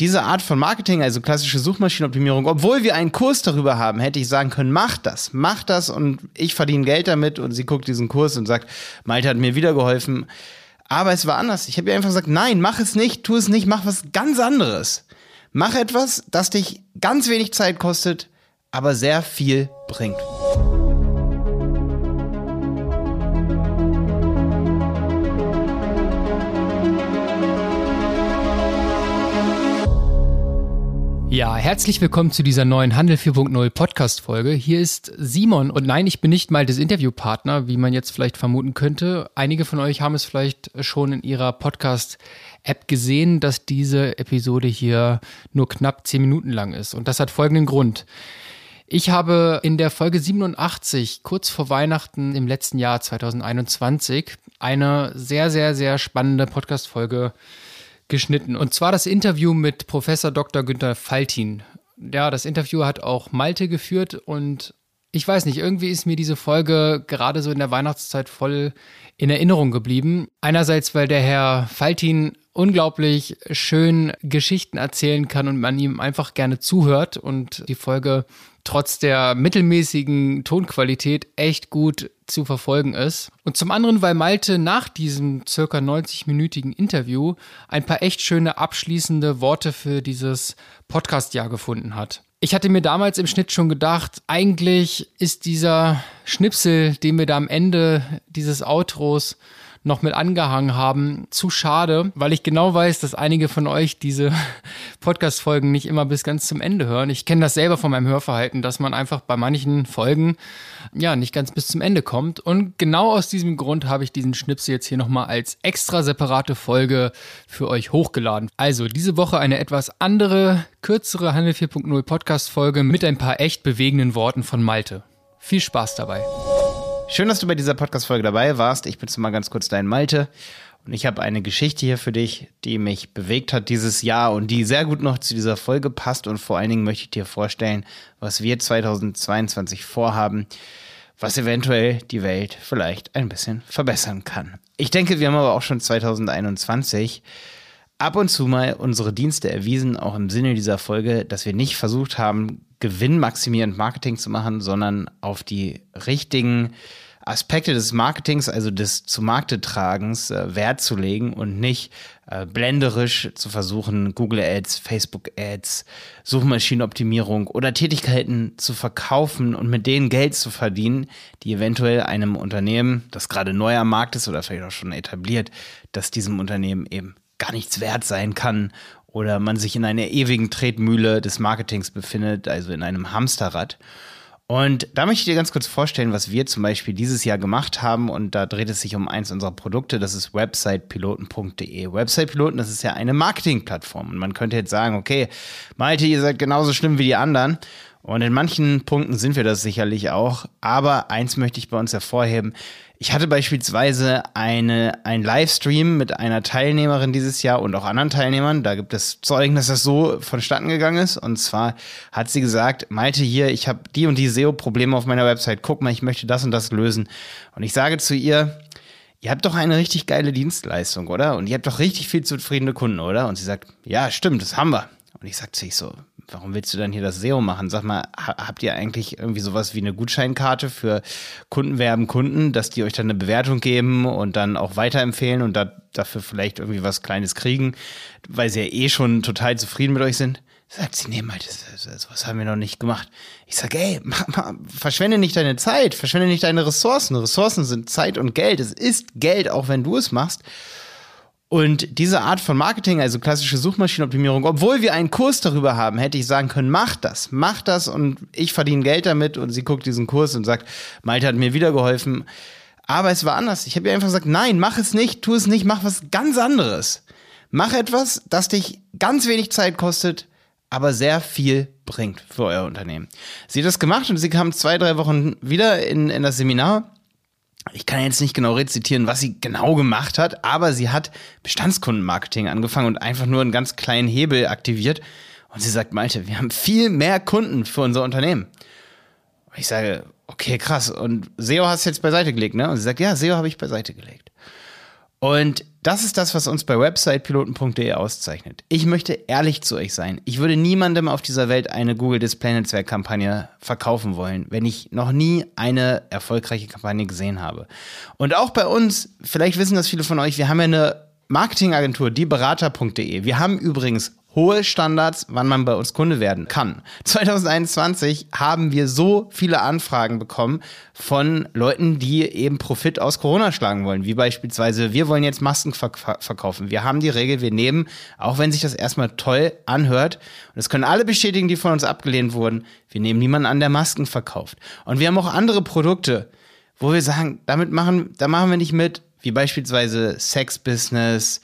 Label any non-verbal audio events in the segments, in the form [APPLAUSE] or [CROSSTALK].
diese Art von Marketing, also klassische Suchmaschinenoptimierung, obwohl wir einen Kurs darüber haben, hätte ich sagen können, mach das, mach das und ich verdiene Geld damit und sie guckt diesen Kurs und sagt, Malte hat mir wieder geholfen. Aber es war anders. Ich habe ihr einfach gesagt, nein, mach es nicht, tu es nicht, mach was ganz anderes. Mach etwas, das dich ganz wenig Zeit kostet, aber sehr viel bringt. Ja, herzlich willkommen zu dieser neuen Handel 4.0 Podcast Folge. Hier ist Simon und nein, ich bin nicht mal das Interviewpartner, wie man jetzt vielleicht vermuten könnte. Einige von euch haben es vielleicht schon in ihrer Podcast App gesehen, dass diese Episode hier nur knapp 10 Minuten lang ist und das hat folgenden Grund. Ich habe in der Folge 87, kurz vor Weihnachten im letzten Jahr 2021, eine sehr, sehr, sehr spannende Podcast-Folge geschnitten. Und zwar das Interview mit Professor Dr. Günther Faltin. Ja, das Interview hat auch Malte geführt und ich weiß nicht, irgendwie ist mir diese Folge gerade so in der Weihnachtszeit voll in Erinnerung geblieben. Einerseits, weil der Herr Faltin unglaublich schön Geschichten erzählen kann und man ihm einfach gerne zuhört und die Folge trotz der mittelmäßigen Tonqualität echt gut zu verfolgen ist. Und zum anderen, weil Malte nach diesem circa 90-minütigen Interview ein paar echt schöne abschließende Worte für dieses Podcast-Jahr gefunden hat. Ich hatte mir damals im Schnitt schon gedacht, eigentlich ist dieser Schnipsel, den wir da am Ende dieses Outros noch mit angehangen haben, zu schade, weil ich genau weiß, dass einige von euch diese [LAUGHS] Podcast-Folgen nicht immer bis ganz zum Ende hören. Ich kenne das selber von meinem Hörverhalten, dass man einfach bei manchen Folgen ja nicht ganz bis zum Ende kommt. Und genau aus diesem Grund habe ich diesen Schnipsel jetzt hier nochmal als extra separate Folge für euch hochgeladen. Also diese Woche eine etwas andere, kürzere Handel 4.0 Podcast-Folge mit ein paar echt bewegenden Worten von Malte. Viel Spaß dabei. Schön, dass du bei dieser Podcast-Folge dabei warst. Ich bin mal ganz kurz dein Malte. Und ich habe eine Geschichte hier für dich, die mich bewegt hat dieses Jahr und die sehr gut noch zu dieser Folge passt. Und vor allen Dingen möchte ich dir vorstellen, was wir 2022 vorhaben, was eventuell die Welt vielleicht ein bisschen verbessern kann. Ich denke, wir haben aber auch schon 2021 ab und zu mal unsere Dienste erwiesen, auch im Sinne dieser Folge, dass wir nicht versucht haben, gewinnmaximierend Marketing zu machen, sondern auf die richtigen Aspekte des Marketings, also des zu Markte tragens, äh, Wert zu legen und nicht äh, blenderisch zu versuchen, Google Ads, Facebook Ads, Suchmaschinenoptimierung oder Tätigkeiten zu verkaufen und mit denen Geld zu verdienen, die eventuell einem Unternehmen, das gerade neu am Markt ist oder vielleicht auch schon etabliert, dass diesem Unternehmen eben gar nichts wert sein kann oder man sich in einer ewigen Tretmühle des Marketings befindet, also in einem Hamsterrad. Und da möchte ich dir ganz kurz vorstellen, was wir zum Beispiel dieses Jahr gemacht haben. Und da dreht es sich um eins unserer Produkte, das ist websitepiloten.de. Websitepiloten, das ist ja eine Marketingplattform. Und man könnte jetzt sagen, okay, Malte, ihr seid genauso schlimm wie die anderen. Und in manchen Punkten sind wir das sicherlich auch. Aber eins möchte ich bei uns hervorheben. Ich hatte beispielsweise eine, ein Livestream mit einer Teilnehmerin dieses Jahr und auch anderen Teilnehmern. Da gibt es Zeugen, dass das so vonstatten gegangen ist. Und zwar hat sie gesagt, Malte hier, ich habe die und die SEO-Probleme auf meiner Website. Guck mal, ich möchte das und das lösen. Und ich sage zu ihr, ihr habt doch eine richtig geile Dienstleistung, oder? Und ihr habt doch richtig viel zufriedene Kunden, oder? Und sie sagt, ja, stimmt, das haben wir. Und ich sag zu ich so, warum willst du dann hier das SEO machen? Sag mal, habt ihr eigentlich irgendwie sowas wie eine Gutscheinkarte für Kunden werben Kunden, dass die euch dann eine Bewertung geben und dann auch weiterempfehlen und da, dafür vielleicht irgendwie was Kleines kriegen, weil sie ja eh schon total zufrieden mit euch sind? Sagt sie, nee, mal, das, das, sowas haben wir noch nicht gemacht. Ich sag, ey, [LAUGHS] mach, mach, verschwende nicht deine Zeit, verschwende nicht deine Ressourcen. Ressourcen sind Zeit und Geld. Es ist Geld, auch wenn du es machst. Und diese Art von Marketing, also klassische Suchmaschinenoptimierung, obwohl wir einen Kurs darüber haben, hätte ich sagen können, mach das, mach das und ich verdiene Geld damit und sie guckt diesen Kurs und sagt, Malte hat mir wieder geholfen. Aber es war anders. Ich habe ihr einfach gesagt, nein, mach es nicht, tu es nicht, mach was ganz anderes. Mach etwas, das dich ganz wenig Zeit kostet, aber sehr viel bringt für euer Unternehmen. Sie hat das gemacht und sie kam zwei, drei Wochen wieder in, in das Seminar ich kann jetzt nicht genau rezitieren, was sie genau gemacht hat, aber sie hat Bestandskundenmarketing angefangen und einfach nur einen ganz kleinen Hebel aktiviert. Und sie sagt, Malte, wir haben viel mehr Kunden für unser Unternehmen. Und ich sage, okay, krass. Und SEO hast du jetzt beiseite gelegt, ne? Und sie sagt, ja, SEO habe ich beiseite gelegt. Und das ist das, was uns bei websitepiloten.de auszeichnet. Ich möchte ehrlich zu euch sein. Ich würde niemandem auf dieser Welt eine Google Display Netzwerk Kampagne verkaufen wollen, wenn ich noch nie eine erfolgreiche Kampagne gesehen habe. Und auch bei uns, vielleicht wissen das viele von euch, wir haben ja eine Marketingagentur, dieberater.de. Wir haben übrigens hohe Standards, wann man bei uns Kunde werden kann. 2021 haben wir so viele Anfragen bekommen von Leuten, die eben Profit aus Corona schlagen wollen, wie beispielsweise, wir wollen jetzt Masken verk verkaufen. Wir haben die Regel, wir nehmen, auch wenn sich das erstmal toll anhört, und das können alle bestätigen, die von uns abgelehnt wurden, wir nehmen niemanden an, der Masken verkauft. Und wir haben auch andere Produkte, wo wir sagen, damit machen, da machen wir nicht mit, wie beispielsweise Sex-Business,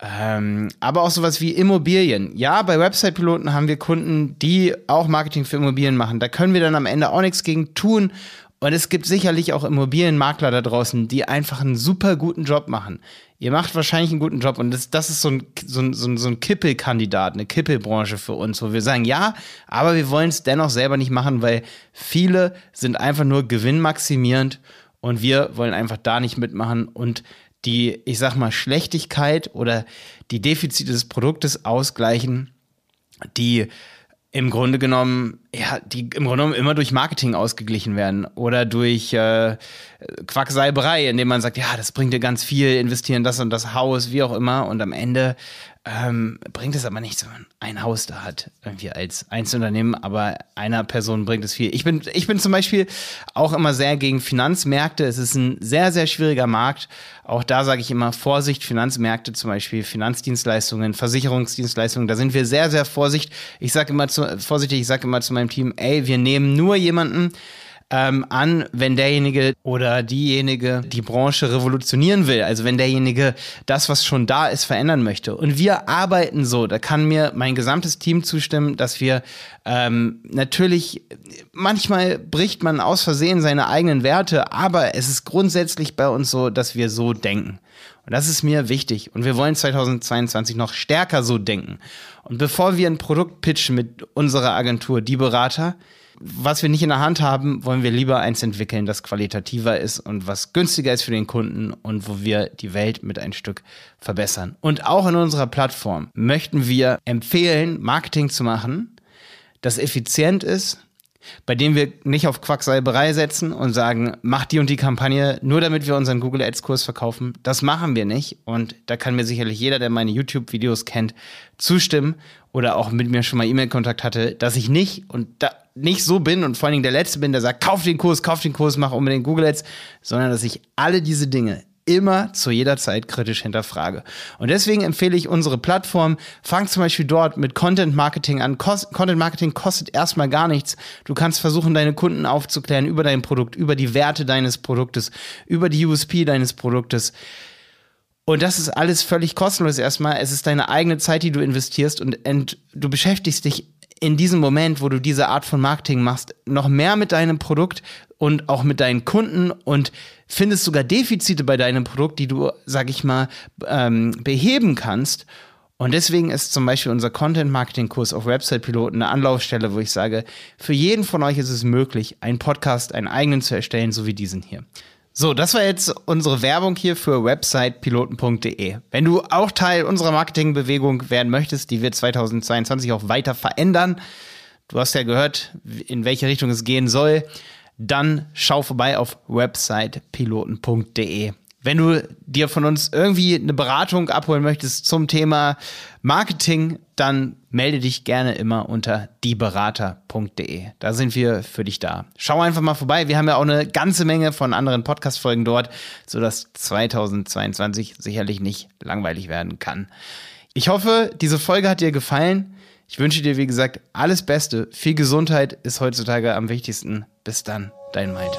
ähm, aber auch sowas wie Immobilien. Ja, bei Website-Piloten haben wir Kunden, die auch Marketing für Immobilien machen. Da können wir dann am Ende auch nichts gegen tun. Und es gibt sicherlich auch Immobilienmakler da draußen, die einfach einen super guten Job machen. Ihr macht wahrscheinlich einen guten Job und das, das ist so ein, so ein, so ein, so ein Kippelkandidat, eine Kippelbranche für uns, wo wir sagen, ja, aber wir wollen es dennoch selber nicht machen, weil viele sind einfach nur gewinnmaximierend und wir wollen einfach da nicht mitmachen und die, ich sag mal, Schlechtigkeit oder die Defizite des Produktes ausgleichen, die im Grunde genommen, ja, die im Grunde genommen immer durch Marketing ausgeglichen werden oder durch äh, Quacksalberei, indem man sagt, ja, das bringt dir ganz viel, investieren das und das Haus, wie auch immer, und am Ende ähm, bringt es aber nichts, wenn man ein Haus da hat, irgendwie als Einzelunternehmen, aber einer Person bringt es viel. Ich bin, ich bin zum Beispiel auch immer sehr gegen Finanzmärkte. Es ist ein sehr, sehr schwieriger Markt. Auch da sage ich immer Vorsicht, Finanzmärkte, zum Beispiel Finanzdienstleistungen, Versicherungsdienstleistungen, da sind wir sehr, sehr vorsichtig. Ich sage immer zu, vorsichtig, ich sage immer zu meinem Team, ey, wir nehmen nur jemanden, ähm, an, wenn derjenige oder diejenige die Branche revolutionieren will. Also wenn derjenige das, was schon da ist, verändern möchte. Und wir arbeiten so, da kann mir mein gesamtes Team zustimmen, dass wir ähm, natürlich, manchmal bricht man aus Versehen seine eigenen Werte, aber es ist grundsätzlich bei uns so, dass wir so denken. Und das ist mir wichtig. Und wir wollen 2022 noch stärker so denken. Und bevor wir ein Produkt pitchen mit unserer Agentur, die Berater, was wir nicht in der Hand haben, wollen wir lieber eins entwickeln, das qualitativer ist und was günstiger ist für den Kunden und wo wir die Welt mit ein Stück verbessern. Und auch in unserer Plattform möchten wir empfehlen, Marketing zu machen, das effizient ist, bei dem wir nicht auf Quacksalberei setzen und sagen, mach die und die Kampagne nur damit wir unseren Google Ads Kurs verkaufen. Das machen wir nicht und da kann mir sicherlich jeder, der meine YouTube Videos kennt, zustimmen oder auch mit mir schon mal E-Mail-Kontakt hatte, dass ich nicht und da nicht so bin und vor allen Dingen der Letzte bin, der sagt, kauf den Kurs, kauf den Kurs, mach unbedingt Google Ads, sondern dass ich alle diese Dinge immer zu jeder Zeit kritisch hinterfrage. Und deswegen empfehle ich unsere Plattform. Fang zum Beispiel dort mit Content Marketing an. Kost Content Marketing kostet erstmal gar nichts. Du kannst versuchen, deine Kunden aufzuklären über dein Produkt, über die Werte deines Produktes, über die USP deines Produktes. Und das ist alles völlig kostenlos erstmal. Es ist deine eigene Zeit, die du investierst und, und du beschäftigst dich in diesem Moment, wo du diese Art von Marketing machst, noch mehr mit deinem Produkt und auch mit deinen Kunden und findest sogar Defizite bei deinem Produkt, die du, sag ich mal, ähm, beheben kannst. Und deswegen ist zum Beispiel unser Content-Marketing-Kurs auf Website-Piloten eine Anlaufstelle, wo ich sage, für jeden von euch ist es möglich, einen Podcast, einen eigenen zu erstellen, so wie diesen hier. So, das war jetzt unsere Werbung hier für websitepiloten.de. Wenn du auch Teil unserer Marketingbewegung werden möchtest, die wir 2022 auch weiter verändern, du hast ja gehört, in welche Richtung es gehen soll, dann schau vorbei auf websitepiloten.de. Wenn du dir von uns irgendwie eine Beratung abholen möchtest zum Thema Marketing, dann melde dich gerne immer unter dieberater.de. Da sind wir für dich da. Schau einfach mal vorbei. Wir haben ja auch eine ganze Menge von anderen Podcast-Folgen dort, sodass 2022 sicherlich nicht langweilig werden kann. Ich hoffe, diese Folge hat dir gefallen. Ich wünsche dir, wie gesagt, alles Beste. Viel Gesundheit ist heutzutage am wichtigsten. Bis dann, dein Malte.